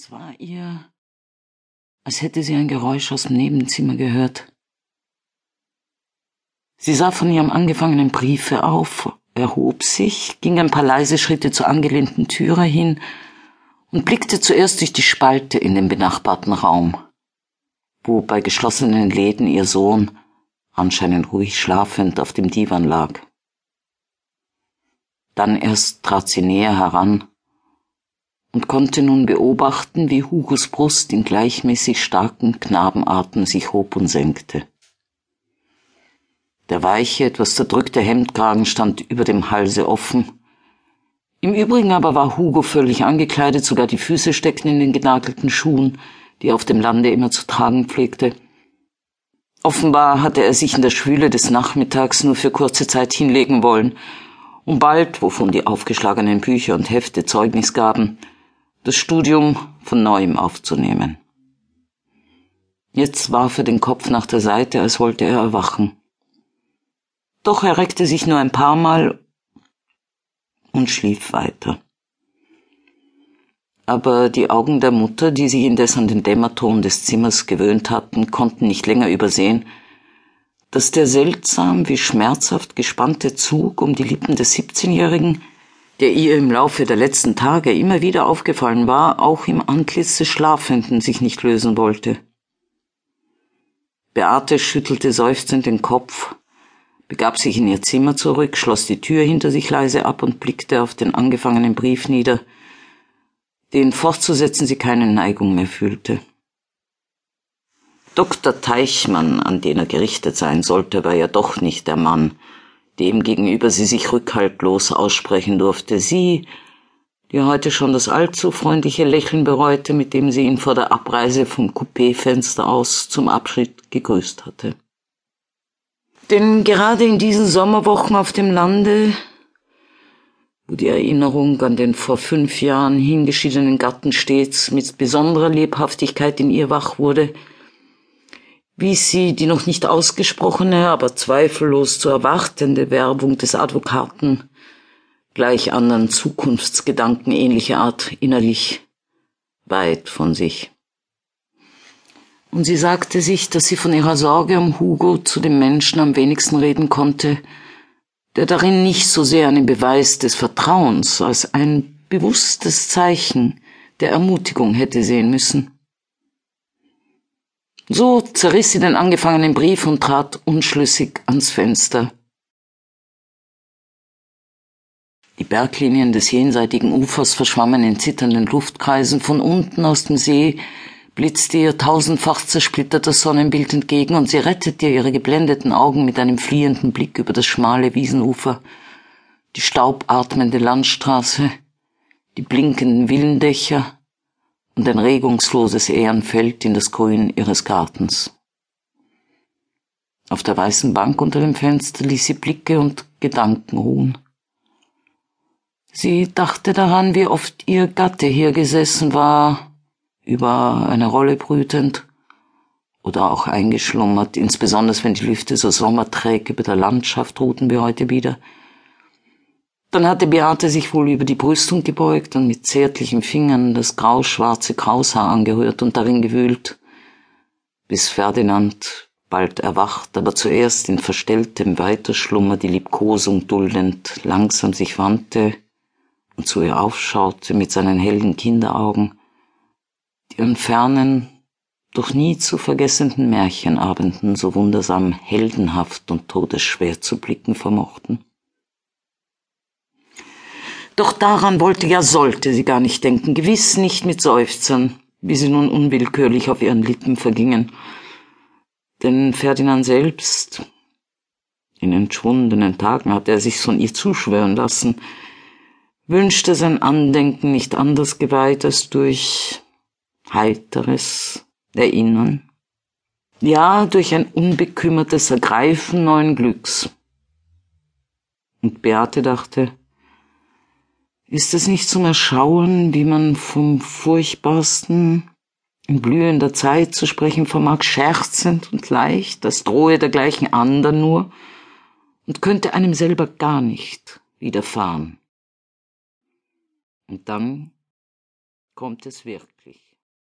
Es war ihr, als hätte sie ein Geräusch aus dem Nebenzimmer gehört. Sie sah von ihrem angefangenen Briefe auf, erhob sich, ging ein paar leise Schritte zur angelehnten Türe hin und blickte zuerst durch die Spalte in den benachbarten Raum, wo bei geschlossenen Läden ihr Sohn, anscheinend ruhig schlafend, auf dem Divan lag. Dann erst trat sie näher heran und konnte nun beobachten, wie Hugos Brust in gleichmäßig starken Knabenatem sich hob und senkte. Der weiche, etwas zerdrückte Hemdkragen stand über dem Halse offen. Im Übrigen aber war Hugo völlig angekleidet, sogar die Füße steckten in den genagelten Schuhen, die er auf dem Lande immer zu tragen pflegte. Offenbar hatte er sich in der Schwüle des Nachmittags nur für kurze Zeit hinlegen wollen, um bald, wovon die aufgeschlagenen Bücher und Hefte Zeugnis gaben, das Studium von neuem aufzunehmen. Jetzt warf er den Kopf nach der Seite, als wollte er erwachen. Doch er reckte sich nur ein paar Mal und schlief weiter. Aber die Augen der Mutter, die sich indes an den Dämmerton des Zimmers gewöhnt hatten, konnten nicht länger übersehen, dass der seltsam wie schmerzhaft gespannte Zug um die Lippen des Siebzehnjährigen der ihr im Laufe der letzten Tage immer wieder aufgefallen war, auch im Antlitz des Schlafenden sich nicht lösen wollte. Beate schüttelte seufzend den Kopf, begab sich in ihr Zimmer zurück, schloss die Tür hinter sich leise ab und blickte auf den angefangenen Brief nieder, den fortzusetzen sie keine Neigung mehr fühlte. Dr. Teichmann, an den er gerichtet sein sollte, war ja doch nicht der Mann, dem gegenüber sie sich rückhaltlos aussprechen durfte. Sie, die heute schon das allzu freundliche Lächeln bereute, mit dem sie ihn vor der Abreise vom Coupéfenster aus zum Abschied gegrüßt hatte. Denn gerade in diesen Sommerwochen auf dem Lande, wo die Erinnerung an den vor fünf Jahren hingeschiedenen Gatten stets mit besonderer Lebhaftigkeit in ihr wach wurde, wies sie die noch nicht ausgesprochene, aber zweifellos zu erwartende Werbung des Advokaten gleich anderen Zukunftsgedanken ähnlicher Art innerlich weit von sich. Und sie sagte sich, dass sie von ihrer Sorge um Hugo zu dem Menschen am wenigsten reden konnte, der darin nicht so sehr einen Beweis des Vertrauens als ein bewusstes Zeichen der Ermutigung hätte sehen müssen. So zerriss sie den angefangenen Brief und trat unschlüssig ans Fenster. Die Berglinien des jenseitigen Ufers verschwammen in zitternden Luftkreisen. Von unten aus dem See blitzte ihr tausendfach zersplittertes Sonnenbild entgegen und sie rettete ihre geblendeten Augen mit einem fliehenden Blick über das schmale Wiesenufer, die staubatmende Landstraße, die blinkenden Villendächer, und ein regungsloses Ehrenfeld in das Grün ihres Gartens. Auf der weißen Bank unter dem Fenster ließ sie Blicke und Gedanken ruhen. Sie dachte daran, wie oft ihr Gatte hier gesessen war, über eine Rolle brütend oder auch eingeschlummert, insbesondere wenn die Lüfte so sommerträg über der Landschaft ruhten wie heute wieder, dann hatte Beate sich wohl über die Brüstung gebeugt und mit zärtlichen Fingern das grauschwarze Kraushaar angehört und darin gewühlt, bis Ferdinand, bald erwacht, aber zuerst in verstelltem Weiterschlummer die Liebkosung duldend, langsam sich wandte und zu ihr aufschaute mit seinen hellen Kinderaugen, die an fernen, doch nie zu vergessenden Märchenabenden so wundersam heldenhaft und todesschwer zu blicken vermochten. Doch daran wollte ja sollte sie gar nicht denken, gewiss nicht mit Seufzern, wie sie nun unwillkürlich auf ihren Lippen vergingen. Denn Ferdinand selbst, in entschwundenen Tagen hatte er sich von ihr zuschwören lassen, wünschte sein Andenken nicht anders geweiht als durch heiteres Erinnern. Ja, durch ein unbekümmertes Ergreifen neuen Glücks. Und Beate dachte, ist es nicht zum Erschauen, wie man vom Furchtbarsten in blühender Zeit zu sprechen vermag, scherzend und leicht, das drohe dergleichen andern nur und könnte einem selber gar nicht widerfahren. Und dann kommt es wirklich.